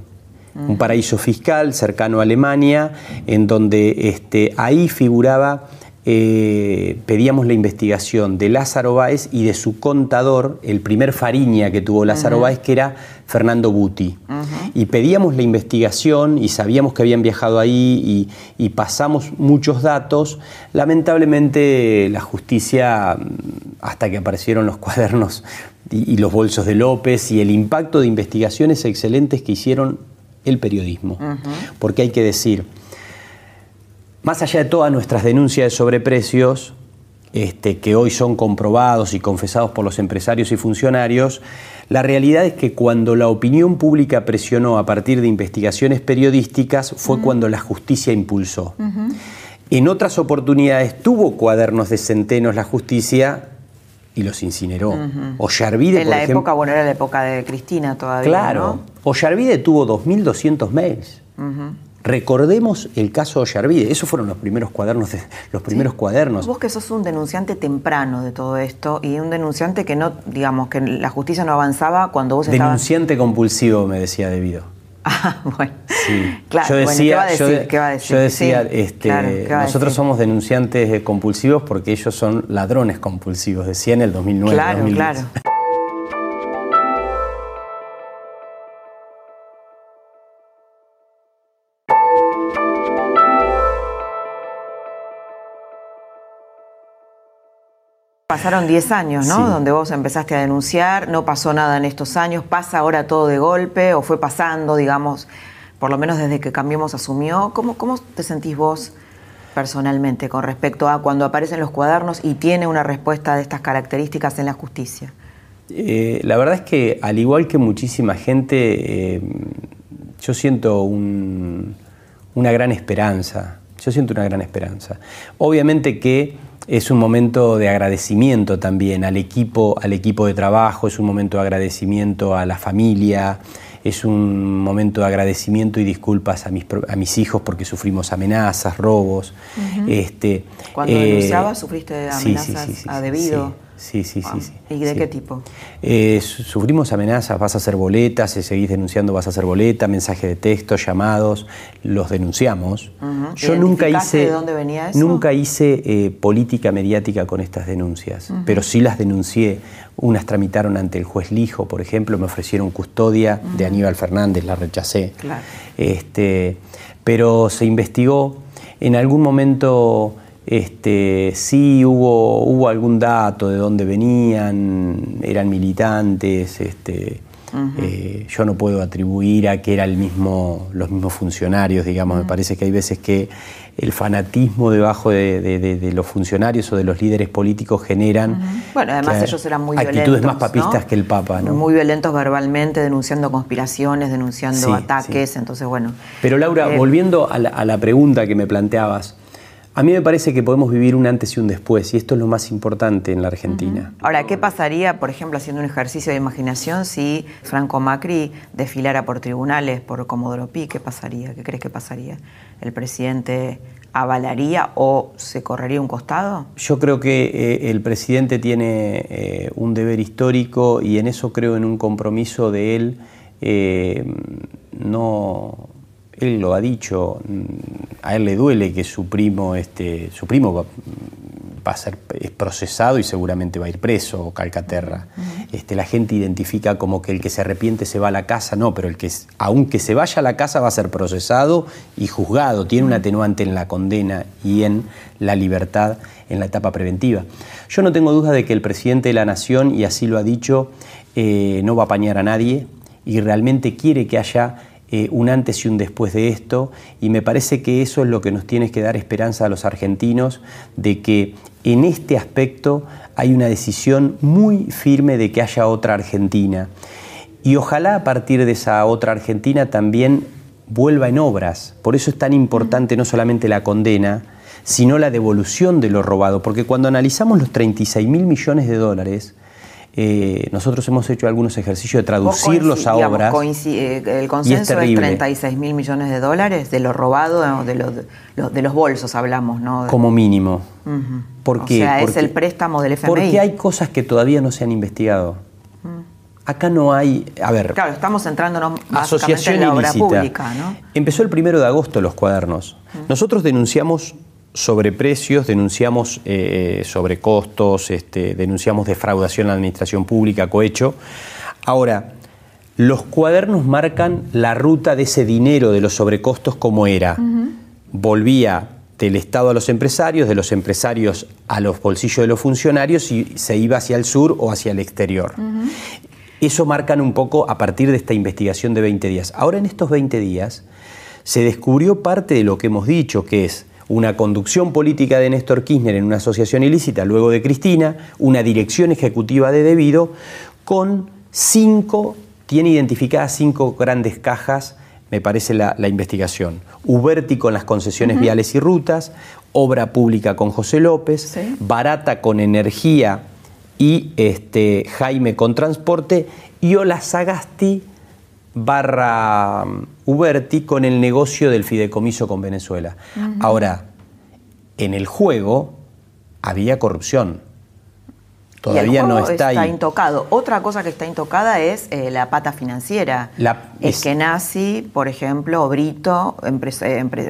Un paraíso fiscal cercano a Alemania, en donde este, ahí figuraba eh, pedíamos la investigación de Lázaro Báez y de su contador, el primer Fariña que tuvo Lázaro Báez, que era Fernando Buti. Y pedíamos la investigación y sabíamos que habían viajado ahí y, y pasamos muchos datos. Lamentablemente la justicia, mm, hasta que aparecieron los cuadernos y, y los bolsos de López y el impacto de investigaciones excelentes que hicieron el periodismo. Porque hay que decir, más allá de todas nuestras denuncias de sobreprecios, este, que hoy son comprobados y confesados por los empresarios y funcionarios, la realidad es que cuando la opinión pública presionó a partir de investigaciones periodísticas fue cuando la justicia impulsó. En otras oportunidades tuvo cuadernos de centenos la justicia y los incineró. Ollarvide, En por la ejemplo, época, bueno, era la época de Cristina todavía, Claro. ¿no? Ollarvide tuvo 2.200 mails. Recordemos el caso de Ollarvide. Esos fueron los primeros cuadernos. de- los primeros cuadernos. Vos que sos un denunciante temprano de todo esto y un denunciante que no, digamos, que la justicia no avanzaba cuando vos estabas... Denunciante compulsivo, me decía Debido. Ah, bueno. Sí. Claro, yo bueno, decía, ¿qué va a decir? yo, ¿Qué va a decir? yo decía, Sí, este, claro, ¿qué va a nosotros somos denunciantes compulsivos porque ellos son ladrones compulsivos, decía en el 2009. Claro, 2010. claro. Pasaron 10 años, ¿no? Sí. Donde vos empezaste a denunciar, no pasó nada en estos años, pasa ahora todo de golpe o fue pasando, digamos, por lo menos desde que Cambiemos asumió. ¿Cómo, cómo te sentís vos personalmente con respecto a cuando aparecen los cuadernos y tiene una respuesta de estas características en la justicia? Eh, la verdad es que al igual que muchísima gente, eh, yo siento un- una gran esperanza. Yo siento una gran esperanza. Obviamente que es un momento de agradecimiento también al equipo, al equipo de trabajo, es un momento de agradecimiento a la familia, es un momento de agradecimiento y disculpas a mis, a mis hijos porque sufrimos amenazas, robos. este, Cuando eh, denunciabas, ¿sufriste sí, sí, amenazas sí, sí, a sí, debido? Sí, sí, sí. Sí, ¿Y de sí. qué tipo? Eh, su- sufrimos amenazas, vas a hacer boletas, si seguís denunciando vas a hacer boleta, mensajes de texto, llamados, los denunciamos. Yo nunca ¿Identificaste hice, de dónde venía eso? nunca hice eh, política mediática con estas denuncias, pero sí las denuncié. Unas tramitaron ante el juez Lijo, por ejemplo, me ofrecieron custodia de Aníbal Fernández, la rechacé. Claro. Este, pero se investigó. En algún momento este, sí hubo, hubo algún dato de dónde venían, eran militantes. Este, eh, yo no puedo atribuir a que eran el mismo, los mismos funcionarios, digamos. Me parece que hay veces que el fanatismo debajo de, de- de- de los funcionarios o de los líderes políticos generan. Bueno, además ellos eran muy actitudes violentos. más papistas ¿no? que el Papa, ¿no? Muy violentos verbalmente, denunciando conspiraciones, denunciando Sí, ataques. Entonces, bueno. Pero Laura, Eh, volviendo a la, a la pregunta que me planteabas, a mí me parece que podemos vivir un antes y un después, y esto es lo más importante en la Argentina. Ahora, ¿qué pasaría, por ejemplo, haciendo un ejercicio de imaginación si Franco Macri desfilara por tribunales por Comodoro Pi? ¿Qué pasaría? ¿Qué crees que pasaría? ¿El presidente avalaría o se correría un costado? Yo creo que eh, el presidente tiene eh, un deber histórico y en eso creo en un compromiso de él. eh, no, él lo ha dicho, mm, a él le duele que su primo, este, su primo va a ser procesado y seguramente va a ir preso, Calcaterra. este, la gente identifica como que el que se arrepiente se va a la casa, no, pero el que, aunque se vaya a la casa, va a ser procesado y juzgado. Tiene un atenuante en la condena y en la libertad en la etapa preventiva. Yo no tengo duda de que el presidente de la Nación, y así lo ha dicho, eh, no va a apañar a nadie y realmente quiere que haya eh, un antes y un después de esto, y me parece que eso es lo que nos tiene que dar esperanza a los argentinos, de que en este aspecto hay una decisión muy firme de que haya otra Argentina. Y ojalá a partir de esa otra Argentina también vuelva en obras. Por eso es tan importante no solamente la condena, sino la devolución de lo robado. Porque cuando analizamos los 36 mil millones de dólares, eh, nosotros hemos hecho algunos ejercicios de traducirlos a obras. Eh, el consenso es, 36 mil millones de dólares de lo robado, de, de los bolsos hablamos, ¿no? Como mínimo. o sea, es el préstamo del FMI. Porque hay cosas que todavía no se han investigado. Acá no hay, a ver. Claro, estamos entrándonos asociación en la obra pública, ¿no? Empezó el primero de agosto los cuadernos. Nosotros denunciamos sobre precios, denunciamos eh, sobre costos, este, denunciamos defraudación a la administración pública, cohecho. Ahora, los cuadernos marcan la ruta de ese dinero de los sobrecostos como era. Volvía del Estado a los empresarios, de los empresarios a los bolsillos de los funcionarios y se iba hacia el sur o hacia el exterior. Eso marcan un poco a partir de esta investigación de 20 días. Ahora en estos 20 días se descubrió parte de lo que hemos dicho, que es una conducción política de Néstor Kirchner en una asociación ilícita, luego de Cristina, una dirección ejecutiva de debido, con cinco, tiene identificadas cinco grandes cajas, me parece la, investigación. Uberti con las concesiones viales y rutas, Obra Pública con José López, Barata con Energía y este, Jaime con Transporte, y Ola Sagasti barra um, Uberti con el negocio del fideicomiso con Venezuela. Ahora, en el juego había corrupción. Todavía no está, está intocado. Otra cosa que está intocada es eh, la pata financiera. es que nazi, por ejemplo, Brito,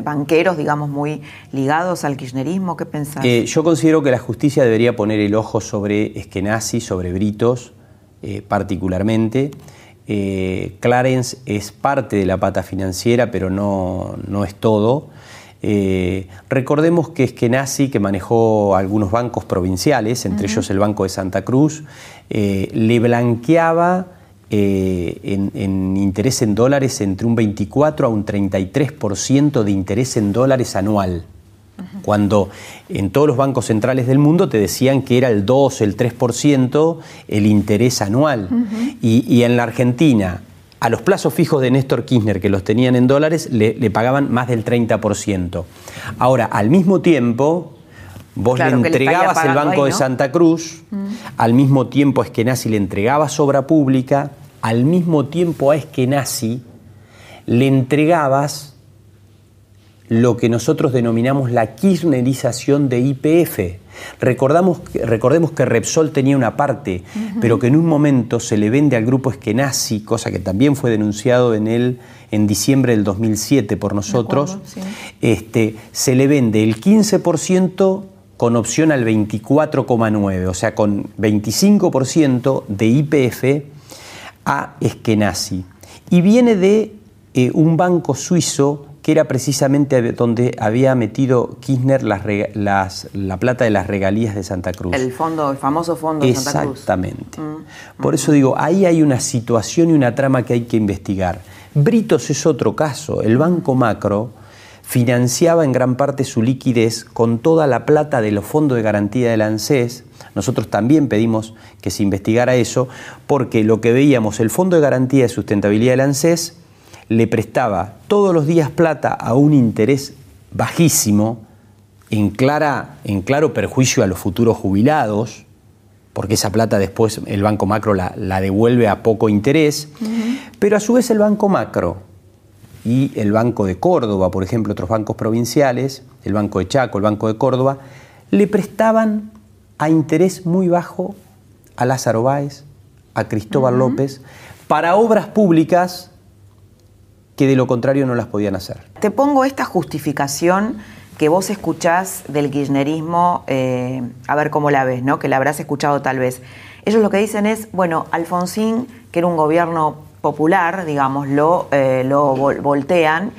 banqueros, digamos, muy ligados al kirchnerismo. ¿Qué pensás? Eh, yo considero que la justicia debería poner el ojo sobre Eskenazi, sobre Britos, eh, particularmente. Eh, Clarence es parte de la pata financiera, pero no, es todo. Eh, recordemos que es que Nazi, que manejó algunos bancos provinciales, entre ellos el Banco de Santa Cruz, eh, le blanqueaba en, en, interés en dólares entre un 24 a un 33% de interés en dólares anual cuando en todos los bancos centrales del mundo te decían que era el 2, el 3% el interés anual. y, en la Argentina, a los plazos fijos de Néstor Kirchner, que los tenían en dólares, le, pagaban más del 30%. Ahora, al mismo tiempo, vos le entregabas el Banco de Santa Cruz, al mismo tiempo a Eskenazi le entregabas obra pública, al mismo tiempo a Eskenazi le entregabas lo que nosotros denominamos la kirchnerización de IPF. Recordamos, recordemos que Repsol tenía una parte, pero que en un momento se le vende al grupo Eskenazi, cosa que también fue denunciado en, el, en diciembre del 2007 por nosotros, este, se le vende el 15% con opción al 24,9%, o sea, con 25% de IPF a Eskenazi. Y viene de eh, un banco suizo que era precisamente donde había metido Kirchner las, la plata de las regalías de Santa Cruz. El fondo, el famoso fondo de Santa Cruz. Exactamente. Mm. Por eso digo, ahí hay una situación y una trama que hay que investigar. Britos es otro caso. El Banco Macro financiaba en gran parte su liquidez con toda la plata de los fondos de garantía del ANSES. Nosotros también pedimos que se investigara eso, porque lo que veíamos, el Fondo de Garantía de Sustentabilidad del ANSES le prestaba todos los días plata a un interés bajísimo, en, clara, en claro perjuicio a los futuros jubilados, porque esa plata después el Banco Macro la, devuelve a poco interés, pero a su vez el Banco Macro y el Banco de Córdoba, por ejemplo, otros bancos provinciales, el Banco de Chaco, el Banco de Córdoba, le prestaban a interés muy bajo a Lázaro Báez, a Cristóbal López, para obras públicas que de lo contrario no las podían hacer. Te pongo esta justificación que vos escuchás del kirchnerismo, eh, a ver cómo la ves, ¿no? que la habrás escuchado tal vez. Ellos lo que dicen es, bueno, Alfonsín, que era un gobierno popular, digamos, lo, eh, lo voltean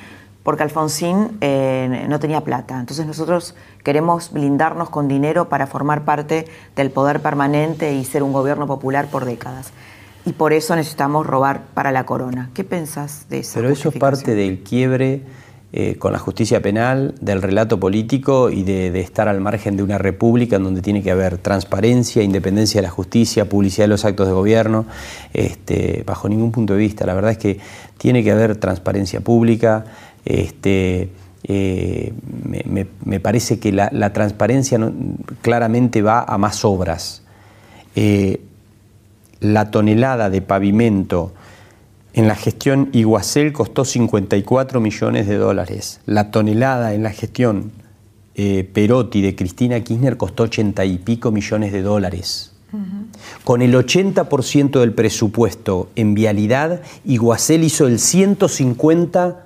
porque Alfonsín eh, no tenía plata. Entonces nosotros queremos blindarnos con dinero para formar parte del poder permanente y ser un gobierno popular por décadas. Y por eso necesitamos robar para la corona. ¿Qué pensás de eso? Pero eso es parte del quiebre eh, con la justicia penal, del relato político y de, estar al margen de una república en donde tiene que haber transparencia, independencia de la justicia, publicidad de los actos de gobierno, este, bajo ningún punto de vista. La verdad es que tiene que haber transparencia pública. Este, eh, me, parece que la, transparencia claramente va a más obras. Eh, la tonelada de pavimento en la gestión Iguacel costó 54 millones de dólares. La tonelada en la gestión eh, Perotti de Cristina Kirchner costó 80 y pico millones de dólares. Con el 80% del presupuesto en vialidad, Iguacel hizo el 150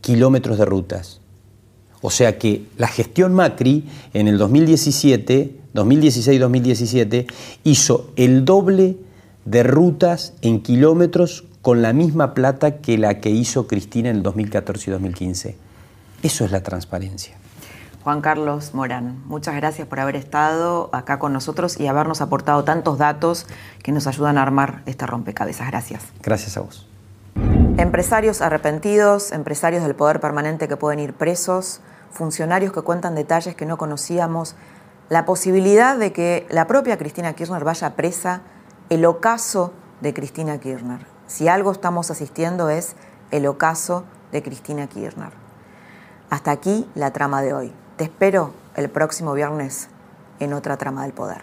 kilómetros de rutas. O sea que la gestión Macri en el 2017, 2016-2017, hizo el doble de rutas en kilómetros con la misma plata que la que hizo Cristina en el 2014 y 2015. Eso es la transparencia. Juan Carlos Morán, muchas gracias por haber estado acá con nosotros y habernos aportado tantos datos que nos ayudan a armar este rompecabezas. Gracias. Gracias a vos. Empresarios arrepentidos, empresarios del poder permanente que pueden ir presos, funcionarios que cuentan detalles que no conocíamos, la posibilidad de que la propia Cristina Kirchner vaya presa, el ocaso de Cristina Kirchner. Si algo estamos asistiendo es el ocaso de Cristina Kirchner. Hasta aquí la trama de hoy. Te espero el próximo viernes en otra trama del poder.